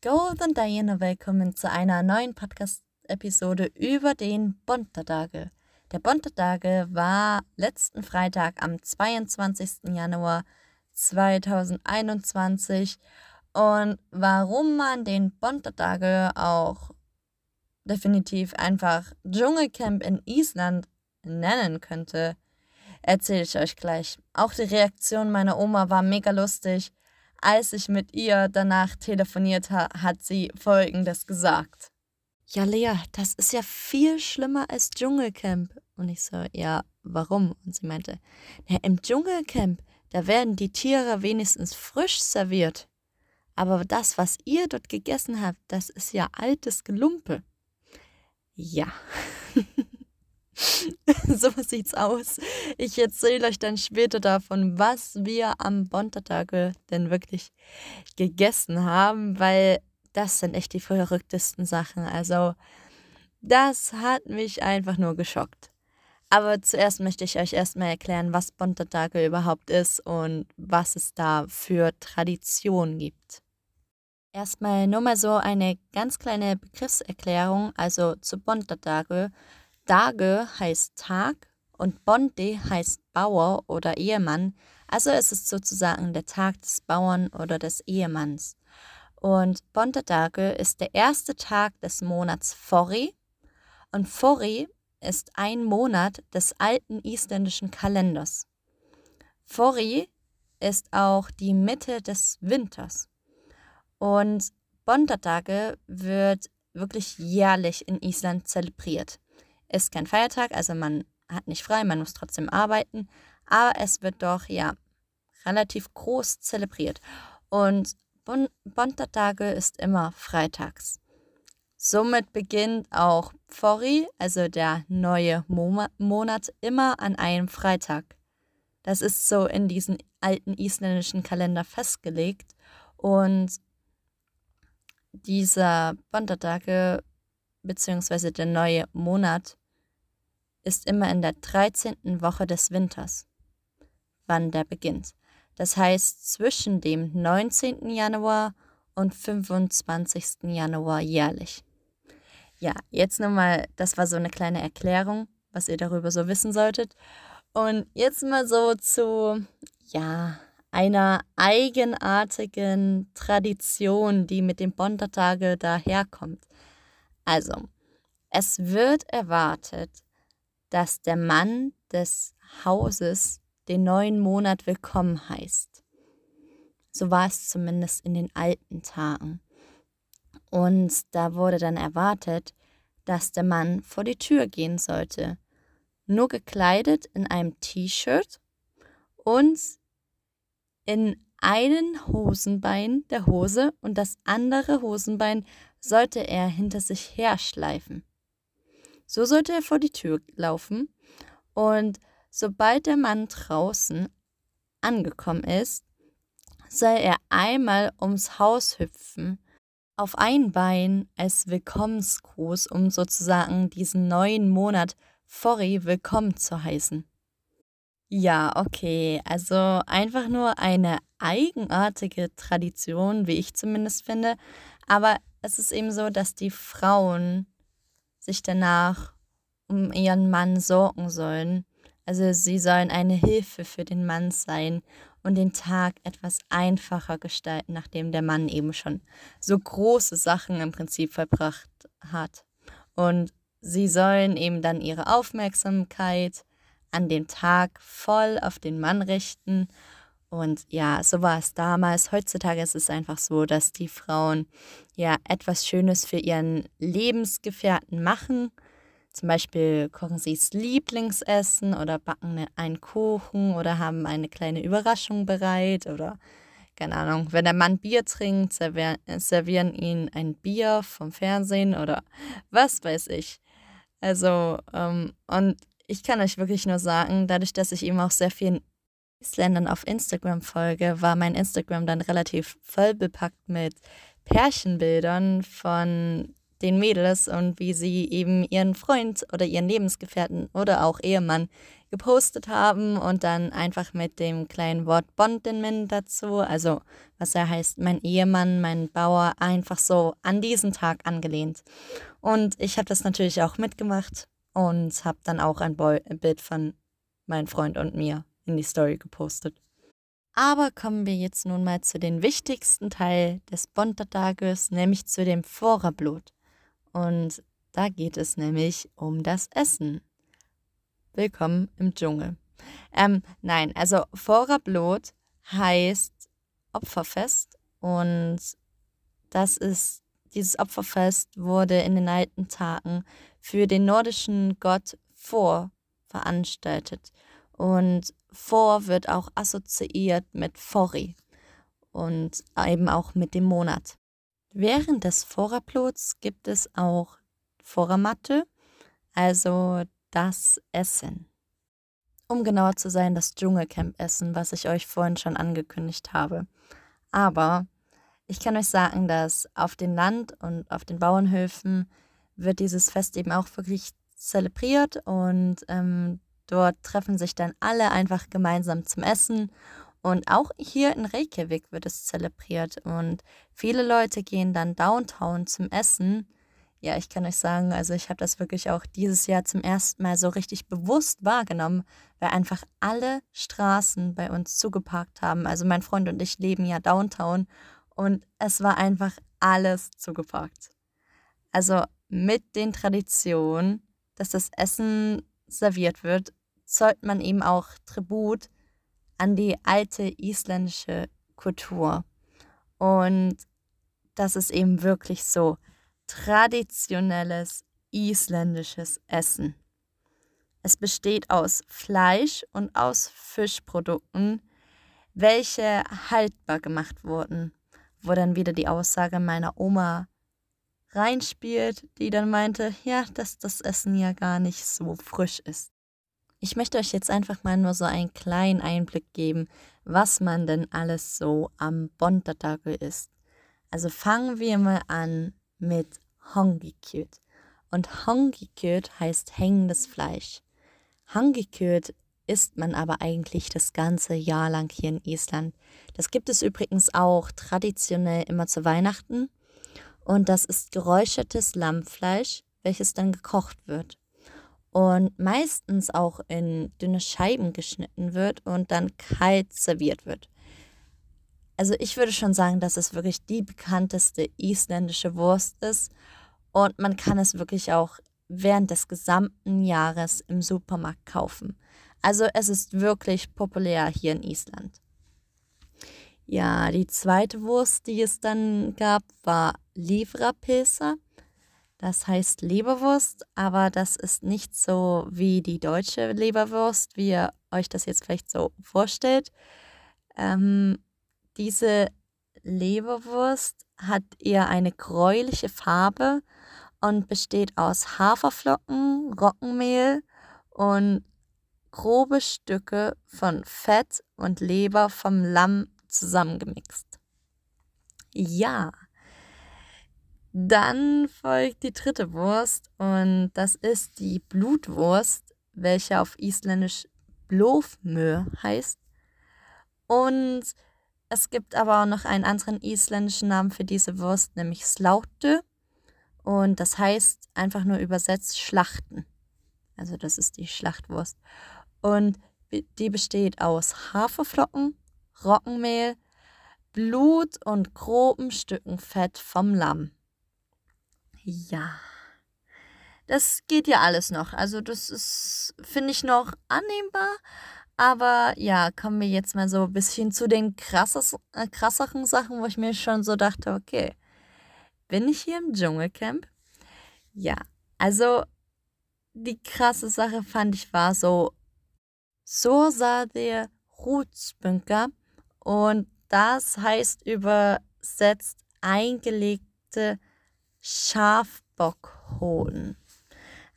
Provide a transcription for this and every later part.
Golden Diana, willkommen zu einer neuen Podcast-Episode über den Bontertage. Der Bontertage war letzten Freitag am 22. Januar 2021 und warum man den Bontertage auch definitiv einfach Dschungelcamp in Island nennen könnte, erzähle ich euch gleich. Auch die Reaktion meiner Oma war mega lustig. Als ich mit ihr danach telefoniert habe, hat sie folgendes gesagt. Ja, Lea, das ist ja viel schlimmer als Dschungelcamp. Und ich so, ja, warum? Und sie meinte, ja, im Dschungelcamp, da werden die Tiere wenigstens frisch serviert. Aber das, was ihr dort gegessen habt, das ist ja altes Gelumpe. Ja. so sieht's aus. Ich erzähle euch dann später davon, was wir am Bontertage denn wirklich gegessen haben, weil das sind echt die verrücktesten Sachen. Also, das hat mich einfach nur geschockt. Aber zuerst möchte ich euch erstmal erklären, was Bontertage überhaupt ist und was es da für Traditionen gibt. Erstmal nur mal so eine ganz kleine Begriffserklärung, also zu Bontertage. Dage heißt Tag und Bonde heißt Bauer oder Ehemann. Also es ist sozusagen der Tag des Bauern oder des Ehemanns. Und Bontertage ist der erste Tag des Monats Fori. Und Fori ist ein Monat des alten isländischen Kalenders. Fori ist auch die Mitte des Winters. Und Bontertage wird wirklich jährlich in Island zelebriert ist kein Feiertag, also man hat nicht frei, man muss trotzdem arbeiten, aber es wird doch ja relativ groß zelebriert. Und bon Bontertage ist immer freitags. Somit beginnt auch Pfori, also der neue Mo Monat, immer an einem Freitag. Das ist so in diesen alten isländischen Kalender festgelegt. Und dieser Bontertage beziehungsweise der neue Monat ist immer in der 13. Woche des Winters, wann der beginnt. Das heißt zwischen dem 19. Januar und 25. Januar jährlich. Ja, jetzt nochmal, das war so eine kleine Erklärung, was ihr darüber so wissen solltet. Und jetzt mal so zu, ja, einer eigenartigen Tradition, die mit dem Bondertage daherkommt. Also, es wird erwartet, dass der Mann des Hauses den neuen Monat willkommen heißt. So war es zumindest in den alten Tagen. Und da wurde dann erwartet, dass der Mann vor die Tür gehen sollte, nur gekleidet in einem T-Shirt und in einen Hosenbein der Hose und das andere Hosenbein sollte er hinter sich herschleifen. So sollte er vor die Tür laufen und sobald der Mann draußen angekommen ist, soll er einmal ums Haus hüpfen, auf ein Bein als Willkommensgruß, um sozusagen diesen neuen Monat Fori willkommen zu heißen. Ja, okay, also einfach nur eine eigenartige Tradition, wie ich zumindest finde, aber es ist eben so, dass die Frauen sich danach um ihren Mann sorgen sollen. Also sie sollen eine Hilfe für den Mann sein und den Tag etwas einfacher gestalten, nachdem der Mann eben schon so große Sachen im Prinzip verbracht hat. Und sie sollen eben dann ihre Aufmerksamkeit an dem Tag voll auf den Mann richten und ja, so war es damals. Heutzutage ist es einfach so, dass die Frauen ja etwas Schönes für ihren Lebensgefährten machen. Zum Beispiel kochen sie das Lieblingsessen oder backen ne, einen Kuchen oder haben eine kleine Überraschung bereit oder keine Ahnung, wenn der Mann Bier trinkt, servieren ihn ein Bier vom Fernsehen oder was weiß ich. Also, ähm, und ich kann euch wirklich nur sagen, dadurch, dass ich eben auch sehr viel Isländern auf Instagram folge, war mein Instagram dann relativ voll bepackt mit Pärchenbildern von den Mädels und wie sie eben ihren Freund oder ihren Lebensgefährten oder auch Ehemann gepostet haben und dann einfach mit dem kleinen Wort Bondinman dazu, also was er heißt, mein Ehemann, mein Bauer, einfach so an diesen Tag angelehnt. Und ich habe das natürlich auch mitgemacht und habe dann auch ein Bild von meinem Freund und mir in die Story gepostet. Aber kommen wir jetzt nun mal zu den wichtigsten Teil des Bontertages, nämlich zu dem Vorablut. Und da geht es nämlich um das Essen. Willkommen im Dschungel. Ähm, nein, also Vorablut heißt Opferfest und das ist, dieses Opferfest wurde in den alten Tagen für den nordischen Gott Vor veranstaltet. Und vor wird auch assoziiert mit Fori und eben auch mit dem Monat. Während des Vorablots gibt es auch Voramatte, also das Essen. Um genauer zu sein, das Dschungelcamp-Essen, was ich euch vorhin schon angekündigt habe. Aber ich kann euch sagen, dass auf dem Land und auf den Bauernhöfen wird dieses Fest eben auch wirklich zelebriert und ähm, Dort treffen sich dann alle einfach gemeinsam zum Essen. Und auch hier in Reykjavik wird es zelebriert. Und viele Leute gehen dann downtown zum Essen. Ja, ich kann euch sagen, also ich habe das wirklich auch dieses Jahr zum ersten Mal so richtig bewusst wahrgenommen, weil einfach alle Straßen bei uns zugeparkt haben. Also mein Freund und ich leben ja downtown und es war einfach alles zugeparkt. Also mit den Traditionen, dass das Essen serviert wird, zollt man eben auch Tribut an die alte isländische Kultur. Und das ist eben wirklich so traditionelles isländisches Essen. Es besteht aus Fleisch und aus Fischprodukten, welche haltbar gemacht wurden, wo dann wieder die Aussage meiner Oma reinspielt, die dann meinte, ja, dass das Essen ja gar nicht so frisch ist. Ich möchte euch jetzt einfach mal nur so einen kleinen Einblick geben, was man denn alles so am Bontatagel isst. Also fangen wir mal an mit Hongikjöt. Und Hongikjöt heißt hängendes Fleisch. Hongikjöt isst man aber eigentlich das ganze Jahr lang hier in Island. Das gibt es übrigens auch traditionell immer zu Weihnachten. Und das ist geräuchertes Lammfleisch, welches dann gekocht wird und meistens auch in dünne Scheiben geschnitten wird und dann kalt serviert wird. Also ich würde schon sagen, dass es wirklich die bekannteste isländische Wurst ist und man kann es wirklich auch während des gesamten Jahres im Supermarkt kaufen. Also es ist wirklich populär hier in Island. Ja, die zweite Wurst, die es dann gab, war Livrapilsa. Das heißt Leberwurst, aber das ist nicht so wie die deutsche Leberwurst, wie ihr euch das jetzt vielleicht so vorstellt. Ähm, diese Leberwurst hat eher eine gräuliche Farbe und besteht aus Haferflocken, Roggenmehl und grobe Stücke von Fett und Leber vom Lamm zusammengemixt. Ja, dann folgt die dritte Wurst und das ist die Blutwurst, welche auf Isländisch Blofmö heißt. Und es gibt aber auch noch einen anderen isländischen Namen für diese Wurst, nämlich Slaute. Und das heißt einfach nur übersetzt Schlachten. Also das ist die Schlachtwurst. Und die besteht aus Haferflocken, Roggenmehl, Blut und groben Stücken Fett vom Lamm. Ja. Das geht ja alles noch. Also das ist, finde ich, noch annehmbar. Aber ja, kommen wir jetzt mal so ein bisschen zu den krasses, äh, krasseren Sachen, wo ich mir schon so dachte, okay, bin ich hier im Dschungelcamp? Ja, also die krasse Sache fand ich war so, so sah der Rutsbünker und das heißt übersetzt eingelegte Schafbockhoden.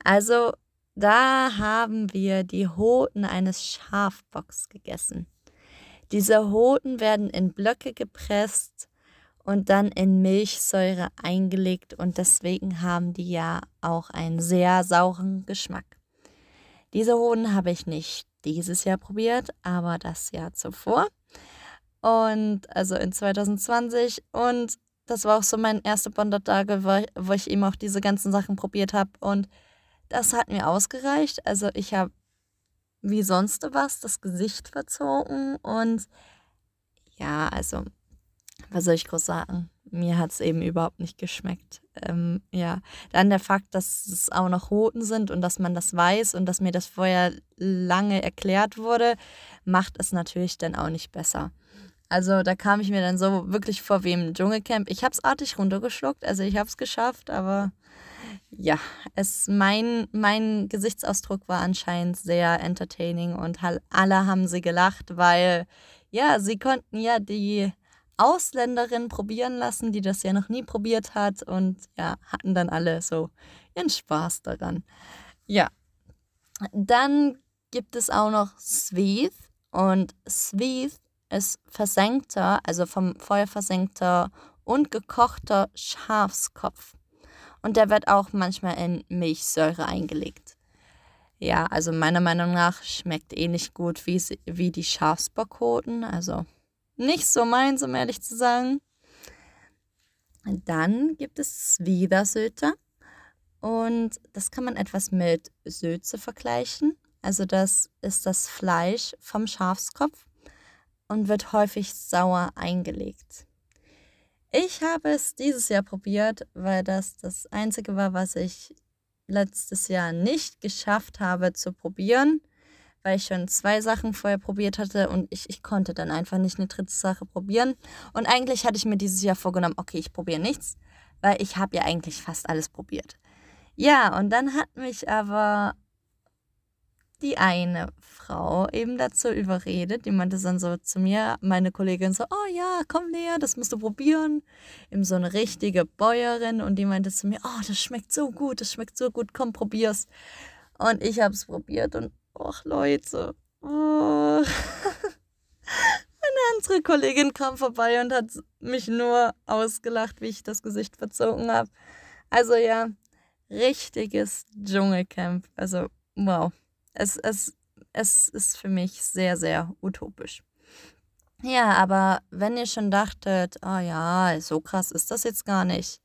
Also da haben wir die Hoden eines Schafbocks gegessen. Diese Hoden werden in Blöcke gepresst und dann in Milchsäure eingelegt und deswegen haben die ja auch einen sehr sauren Geschmack. Diese Hoden habe ich nicht dieses Jahr probiert, aber das Jahr zuvor. Und also in 2020 und das war auch so mein erster Bondertage, wo ich eben auch diese ganzen Sachen probiert habe und das hat mir ausgereicht. Also ich habe wie sonst was das Gesicht verzogen und ja, also was soll ich groß sagen? Mir hat es eben überhaupt nicht geschmeckt. Ähm, ja, dann der Fakt, dass es auch noch Roten sind und dass man das weiß und dass mir das vorher lange erklärt wurde, macht es natürlich dann auch nicht besser. Also da kam ich mir dann so wirklich vor wie im Dschungelcamp. Ich habe es artig runtergeschluckt, also ich habe es geschafft, aber ja, es, mein, mein Gesichtsausdruck war anscheinend sehr entertaining und alle haben sie gelacht, weil ja, sie konnten ja die Ausländerin probieren lassen, die das ja noch nie probiert hat und ja, hatten dann alle so ihren Spaß daran. Ja, dann gibt es auch noch Sveith und Sveith ist versenkter, also vom Feuer versenkter und gekochter Schafskopf. Und der wird auch manchmal in Milchsäure eingelegt. Ja, also meiner Meinung nach schmeckt ähnlich gut wie, wie die Schafsbockhoden. Also nicht so meins, um ehrlich zu sagen. Dann gibt es Zwiebelsöte. Und das kann man etwas mit Söze vergleichen. Also das ist das Fleisch vom Schafskopf und wird häufig sauer eingelegt. Ich habe es dieses Jahr probiert, weil das das Einzige war, was ich letztes Jahr nicht geschafft habe zu probieren, weil ich schon zwei Sachen vorher probiert hatte und ich, ich konnte dann einfach nicht eine dritte Sache probieren. Und eigentlich hatte ich mir dieses Jahr vorgenommen, okay, ich probiere nichts, weil ich habe ja eigentlich fast alles probiert. Ja, und dann hat mich aber die eine Frau eben dazu überredet. Die meinte dann so zu mir, meine Kollegin so, oh ja, komm näher, das musst du probieren. Eben so eine richtige Bäuerin und die meinte zu mir, oh, das schmeckt so gut, das schmeckt so gut, komm, probier's. Und ich habe es probiert und, ach Leute, oh. Eine andere Kollegin kam vorbei und hat mich nur ausgelacht, wie ich das Gesicht verzogen habe. Also ja, richtiges Dschungelcamp. Also wow es, es, es ist für mich sehr, sehr utopisch. Ja, aber wenn ihr schon dachtet, oh ja, so krass ist das jetzt gar nicht,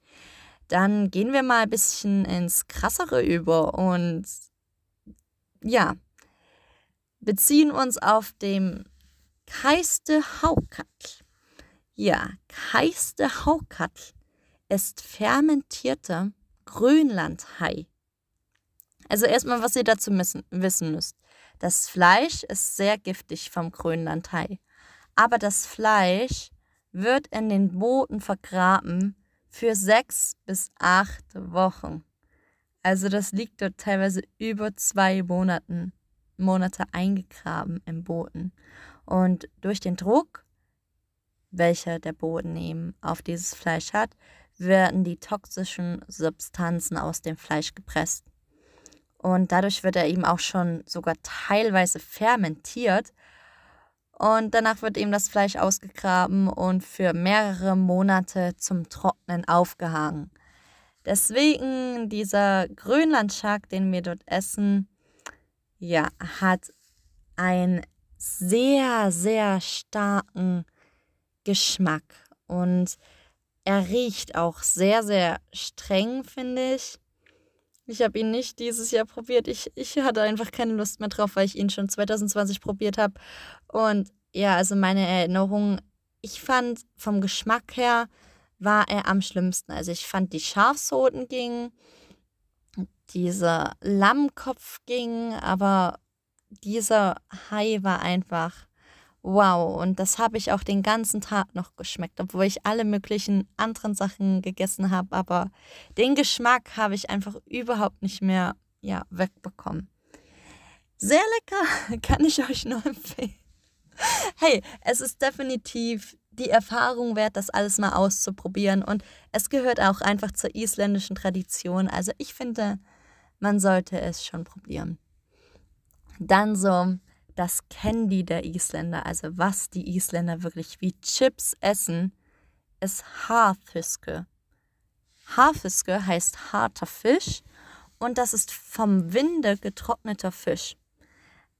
dann gehen wir mal ein bisschen ins Krassere über und ja, beziehen uns auf dem Keiste Haukatl. Ja, Keiste Haukatl ist fermentierter Grönlandhai. Also erstmal, was ihr dazu müssen, wissen müsst. Das Fleisch ist sehr giftig vom Grönlandhai. Aber das Fleisch wird in den Booten vergraben für sechs bis acht Wochen. Also das liegt dort teilweise über zwei Monaten, Monate eingegraben im Boden. Und durch den Druck, welcher der Boden eben auf dieses Fleisch hat, werden die toxischen Substanzen aus dem Fleisch gepresst. Und dadurch wird er eben auch schon sogar teilweise fermentiert. Und danach wird eben das Fleisch ausgegraben und für mehrere Monate zum Trocknen aufgehangen. Deswegen dieser Grönlandschark, den wir dort essen, ja, hat einen sehr, sehr starken Geschmack. Und er riecht auch sehr, sehr streng, finde ich. Ich habe ihn nicht dieses Jahr probiert. Ich, ich hatte einfach keine Lust mehr drauf, weil ich ihn schon 2020 probiert habe. Und ja, also meine Erinnerung, ich fand vom Geschmack her war er am schlimmsten. Also ich fand die Schafshoden ging, dieser Lammkopf ging, aber dieser Hai war einfach wow. Und das habe ich auch den ganzen Tag noch geschmeckt, obwohl ich alle möglichen anderen Sachen gegessen habe. Aber den Geschmack habe ich einfach überhaupt nicht mehr ja, wegbekommen. Sehr lecker, kann ich euch nur empfehlen. Hey, es ist definitiv die Erfahrung wert, das alles mal auszuprobieren. Und es gehört auch einfach zur isländischen Tradition. Also ich finde, man sollte es schon probieren. Dann so das Candy der Isländer, also was die Isländer wirklich wie Chips essen, ist Haarfiske. Haarfiske heißt harter Fisch und das ist vom Winde getrockneter Fisch.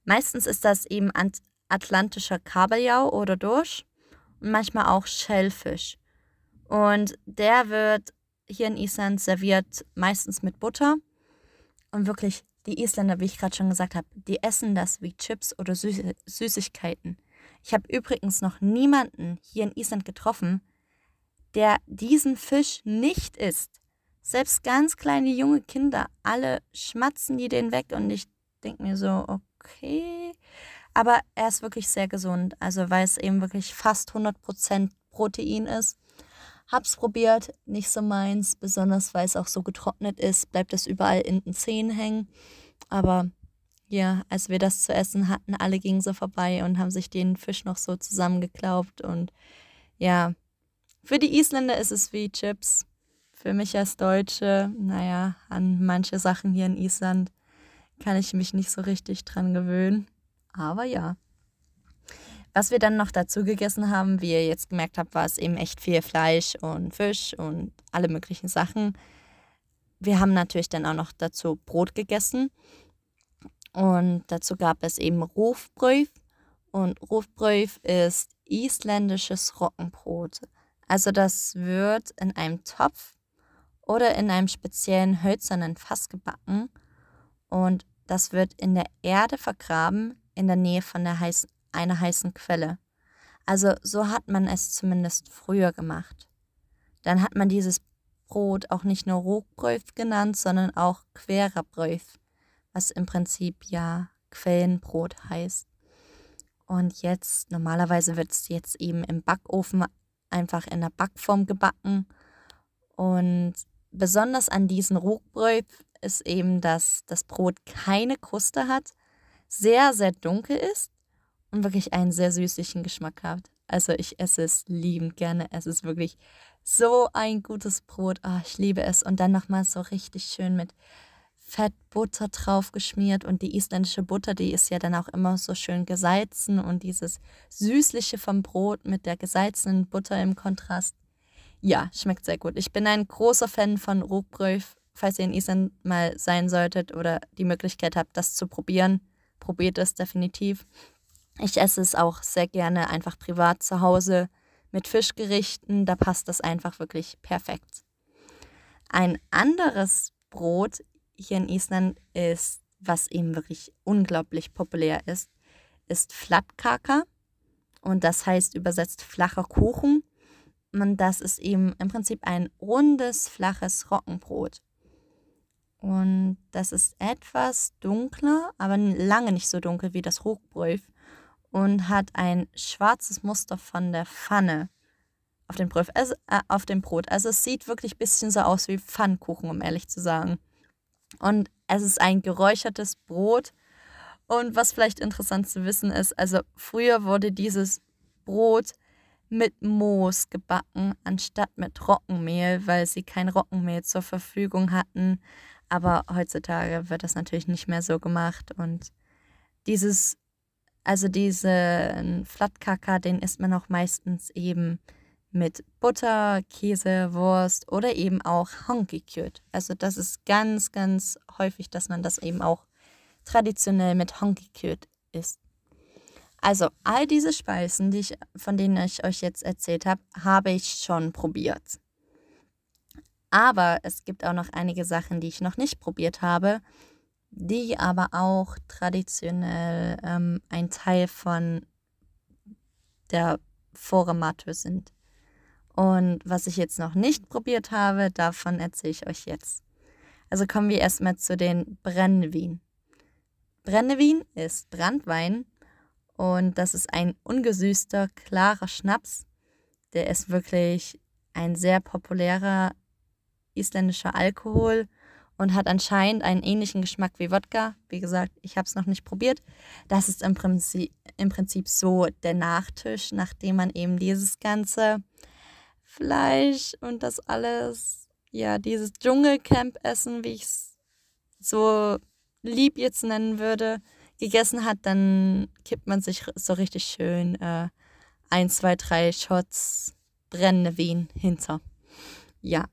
Meistens ist das eben atlantischer Kabeljau oder Dorsch und manchmal auch Schellfisch. Und der wird hier in Island serviert meistens mit Butter. Und wirklich, die Isländer, wie ich gerade schon gesagt habe, die essen das wie Chips oder Süß Süßigkeiten. Ich habe übrigens noch niemanden hier in Island getroffen, der diesen Fisch nicht isst. Selbst ganz kleine junge Kinder, alle schmatzen die den weg und ich denke mir so, okay. Aber er ist wirklich sehr gesund, also weil es eben wirklich fast 100% Protein ist. Hab's probiert, nicht so meins, besonders weil es auch so getrocknet ist, bleibt es überall in den Zähnen hängen. Aber ja, als wir das zu essen hatten, alle gingen so vorbei und haben sich den Fisch noch so zusammengeklaubt. Und ja, für die Isländer ist es wie Chips. Für mich als Deutsche, naja, an manche Sachen hier in Island kann ich mich nicht so richtig dran gewöhnen. Aber ja. Was wir dann noch dazu gegessen haben, wie ihr jetzt gemerkt habt, war es eben echt viel Fleisch und Fisch und alle möglichen Sachen. Wir haben natürlich dann auch noch dazu Brot gegessen. Und dazu gab es eben Rufbröf. Und Rufbröf ist isländisches Roggenbrot. Also das wird in einem Topf oder in einem speziellen hölzernen Fass gebacken. Und das wird in der Erde vergraben in der Nähe von der heißen, einer heißen Quelle. Also so hat man es zumindest früher gemacht. Dann hat man dieses Brot auch nicht nur Rogbröf genannt, sondern auch Querabröf was im Prinzip ja Quellenbrot heißt. Und jetzt, normalerweise wird es jetzt eben im Backofen einfach in der Backform gebacken. Und besonders an diesen Rogbröt ist eben, dass das Brot keine Kruste hat, sehr, sehr dunkel ist wirklich einen sehr süßlichen Geschmack hat. Also ich esse es liebend gerne. Es ist wirklich so ein gutes Brot. Oh, ich liebe es. Und dann nochmal so richtig schön mit Fettbutter drauf geschmiert und die isländische Butter, die ist ja dann auch immer so schön gesalzen und dieses süßliche vom Brot mit der gesalzenen Butter im Kontrast. Ja, schmeckt sehr gut. Ich bin ein großer Fan von Rugbröf. Falls ihr in Island mal sein solltet oder die Möglichkeit habt, das zu probieren, probiert es definitiv. Ich esse es auch sehr gerne einfach privat zu Hause mit Fischgerichten. Da passt das einfach wirklich perfekt. Ein anderes Brot hier in Island ist, was eben wirklich unglaublich populär ist, ist Flatkaka. Und das heißt übersetzt flacher Kuchen. Und das ist eben im Prinzip ein rundes, flaches Roggenbrot. Und das ist etwas dunkler, aber lange nicht so dunkel wie das Hochbröf und hat ein schwarzes Muster von der Pfanne auf dem, Bröf, also, äh, auf dem Brot. Also es sieht wirklich ein bisschen so aus wie Pfannkuchen, um ehrlich zu sagen. Und es ist ein geräuchertes Brot. Und was vielleicht interessant zu wissen ist, also früher wurde dieses Brot mit Moos gebacken, anstatt mit Roggenmehl, weil sie kein Roggenmehl zur Verfügung hatten. Aber heutzutage wird das natürlich nicht mehr so gemacht. Und dieses, also diesen Flatkaka, den isst man auch meistens eben mit Butter, Käse, Wurst oder eben auch Honkikjöt. Also das ist ganz, ganz häufig, dass man das eben auch traditionell mit Honkikjöt isst. Also all diese Speisen, die ich, von denen ich euch jetzt erzählt habe, habe ich schon probiert. Aber es gibt auch noch einige Sachen, die ich noch nicht probiert habe, die aber auch traditionell ähm, ein Teil von der Forematur sind. Und was ich jetzt noch nicht probiert habe, davon erzähle ich euch jetzt. Also kommen wir erstmal zu den Brennevin. Brennevin ist Brandwein und das ist ein ungesüßter, klarer Schnaps. Der ist wirklich ein sehr populärer isländischer Alkohol und hat anscheinend einen ähnlichen Geschmack wie Wodka. Wie gesagt, ich habe es noch nicht probiert. Das ist im Prinzip, im Prinzip so der Nachtisch, nachdem man eben dieses ganze Fleisch und das alles, ja, dieses Dschungelcamp-Essen, wie ich es so lieb jetzt nennen würde, gegessen hat, dann kippt man sich so richtig schön äh, ein, zwei, drei Shots brennende Wehen hinter. Ja.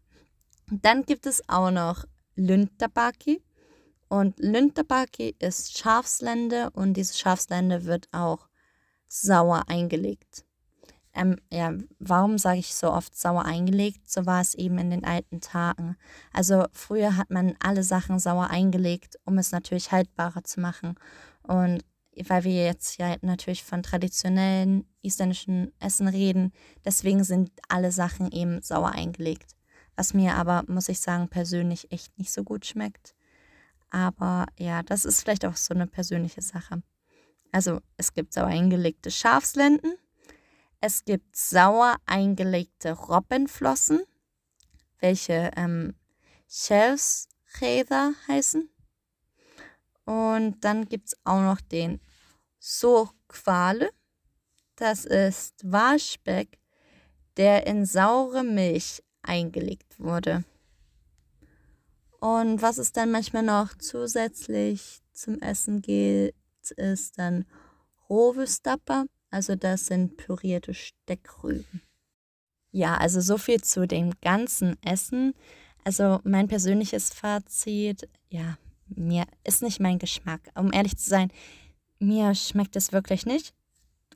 Dann gibt es auch noch Lüntabaki. Und Lüntabaki ist Schafslende und diese Schafslende wird auch sauer eingelegt. Ähm, ja, warum sage ich so oft sauer eingelegt? So war es eben in den alten Tagen. Also früher hat man alle Sachen sauer eingelegt, um es natürlich haltbarer zu machen. Und weil wir jetzt ja natürlich von traditionellen isländischen Essen reden, deswegen sind alle Sachen eben sauer eingelegt. Was mir aber, muss ich sagen, persönlich echt nicht so gut schmeckt. Aber ja, das ist vielleicht auch so eine persönliche Sache. Also es gibt sauer eingelegte Schafslenden es gibt sauer eingelegte Robbenflossen, welche ähm, Shelfsräder heißen. Und dann gibt es auch noch den Surquale. Das ist Waschbeck, der in saure Milch eingelegt wurde. Und was es dann manchmal noch zusätzlich zum Essen gilt, ist dann Rovestapper. Also das sind pürierte Steckrüben. Ja, also so viel zu dem ganzen Essen. Also mein persönliches Fazit, ja, mir ist nicht mein Geschmack. Um ehrlich zu sein, mir schmeckt es wirklich nicht.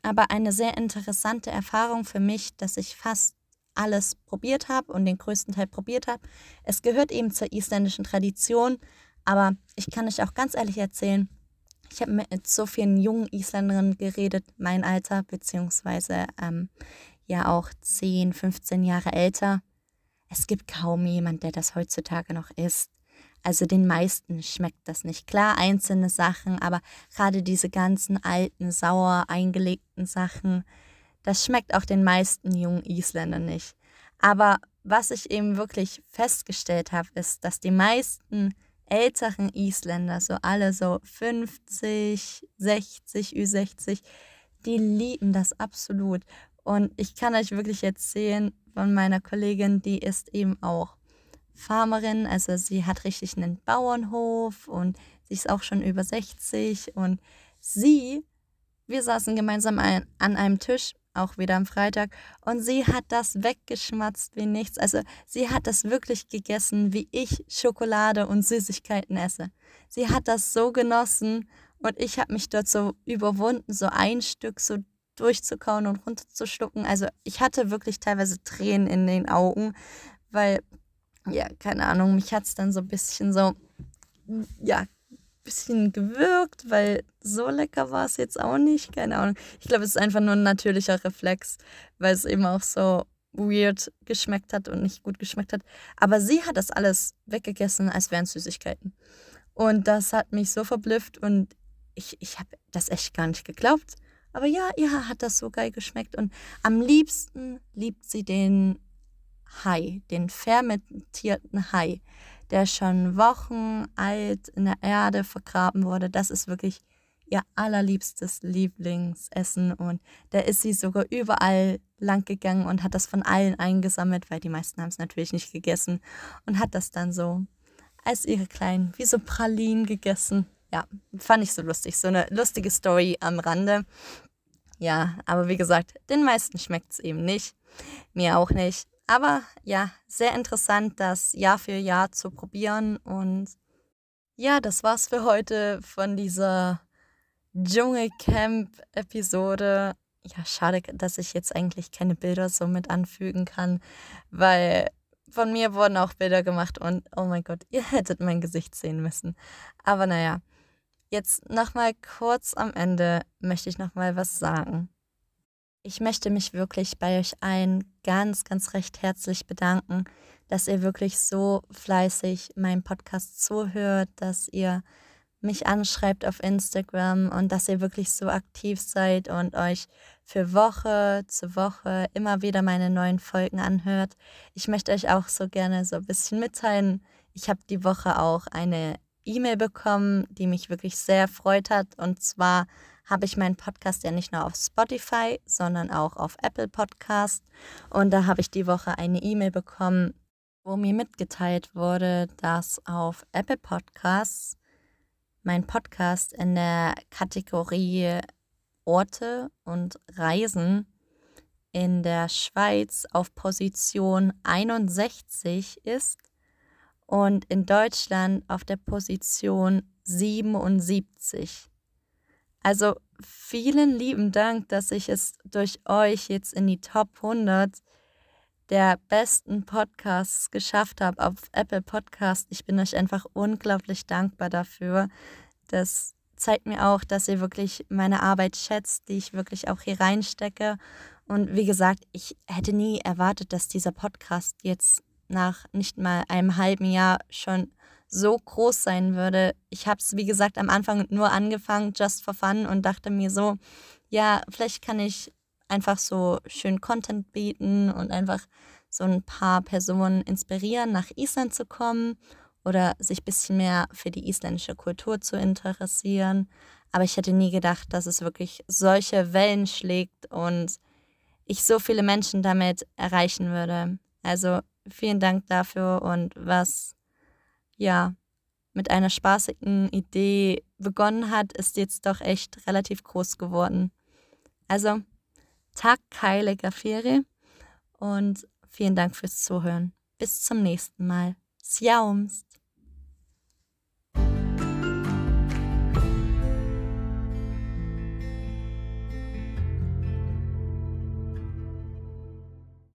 Aber eine sehr interessante Erfahrung für mich, dass ich fast alles probiert habe und den größten Teil probiert habe. Es gehört eben zur isländischen Tradition, aber ich kann euch auch ganz ehrlich erzählen, ich habe mit so vielen jungen Isländerinnen geredet, mein Alter, beziehungsweise ähm, ja auch 10, 15 Jahre älter. Es gibt kaum jemand, der das heutzutage noch isst. Also den meisten schmeckt das nicht. Klar, einzelne Sachen, aber gerade diese ganzen alten, sauer eingelegten Sachen, das schmeckt auch den meisten jungen Isländern nicht. Aber was ich eben wirklich festgestellt habe, ist, dass die meisten älteren Isländer, so alle so 50, 60, Ü60, die lieben das absolut. Und ich kann euch wirklich erzählen von meiner Kollegin, die ist eben auch Farmerin, also sie hat richtig einen Bauernhof und sie ist auch schon über 60 und sie, wir saßen gemeinsam an einem Tisch auch wieder am Freitag. Und sie hat das weggeschmatzt wie nichts. Also sie hat das wirklich gegessen, wie ich Schokolade und Süßigkeiten esse. Sie hat das so genossen und ich habe mich dort so überwunden, so ein Stück so durchzukauen und runterzuschlucken. Also ich hatte wirklich teilweise Tränen in den Augen, weil, ja, keine Ahnung, mich hat es dann so ein bisschen so, ja, bisschen gewürgt, weil so lecker war es jetzt auch nicht. Keine Ahnung. Ich glaube, es ist einfach nur ein natürlicher Reflex, weil es eben auch so weird geschmeckt hat und nicht gut geschmeckt hat. Aber sie hat das alles weggegessen, als wären Süßigkeiten. Und das hat mich so verblüfft und ich, ich habe das echt gar nicht geglaubt. Aber ja, ihr hat das so geil geschmeckt. Und am liebsten liebt sie den Hai, den fermentierten Hai der schon Wochen alt in der Erde vergraben wurde. Das ist wirklich ihr allerliebstes Lieblingsessen und da ist sie sogar überall lang gegangen und hat das von allen eingesammelt, weil die meisten haben es natürlich nicht gegessen und hat das dann so als ihre kleinen, wie so Pralinen gegessen. Ja, fand ich so lustig. So eine lustige Story am Rande. Ja, aber wie gesagt, den meisten schmeckt es eben nicht. Mir auch nicht. Aber ja, sehr interessant, das Jahr für Jahr zu probieren. Und ja, das war's für heute von dieser Dschungelcamp-Episode. Ja, schade, dass ich jetzt eigentlich keine Bilder so mit anfügen kann, weil von mir wurden auch Bilder gemacht und oh mein Gott, ihr hättet mein Gesicht sehen müssen. Aber naja, jetzt nochmal kurz am Ende möchte ich nochmal was sagen. Ich möchte mich wirklich bei euch allen ganz, ganz recht herzlich bedanken, dass ihr wirklich so fleißig meinem Podcast zuhört, dass ihr mich anschreibt auf Instagram und dass ihr wirklich so aktiv seid und euch für Woche zu Woche immer wieder meine neuen Folgen anhört. Ich möchte euch auch so gerne so ein bisschen mitteilen. Ich habe die Woche auch eine E-Mail bekommen, die mich wirklich sehr freut hat. Und zwar habe ich meinen Podcast ja nicht nur auf Spotify, sondern auch auf Apple Podcast. Und da habe ich die Woche eine E-Mail bekommen, wo mir mitgeteilt wurde, dass auf Apple Podcasts mein Podcast in der Kategorie Orte und Reisen in der Schweiz auf Position 61 ist und in Deutschland auf der Position 77. Also vielen lieben Dank, dass ich es durch euch jetzt in die Top 100 der besten Podcasts geschafft habe auf Apple Podcast. Ich bin euch einfach unglaublich dankbar dafür. Das zeigt mir auch, dass ihr wirklich meine Arbeit schätzt, die ich wirklich auch hier reinstecke. Und wie gesagt, ich hätte nie erwartet, dass dieser Podcast jetzt nach nicht mal einem halben Jahr schon so groß sein würde. Ich habe es, wie gesagt, am Anfang nur angefangen, just for fun, und dachte mir so, ja, vielleicht kann ich einfach so schön Content bieten und einfach so ein paar Personen inspirieren, nach Island zu kommen oder sich ein bisschen mehr für die isländische Kultur zu interessieren. Aber ich hätte nie gedacht, dass es wirklich solche Wellen schlägt und ich so viele Menschen damit erreichen würde. Also vielen Dank dafür und was ja mit einer spaßigen Idee begonnen hat, ist jetzt doch echt relativ groß geworden. Also Tag Keile Gafere und vielen Dank fürs Zuhören. Bis zum nächsten Mal. Sjaumst!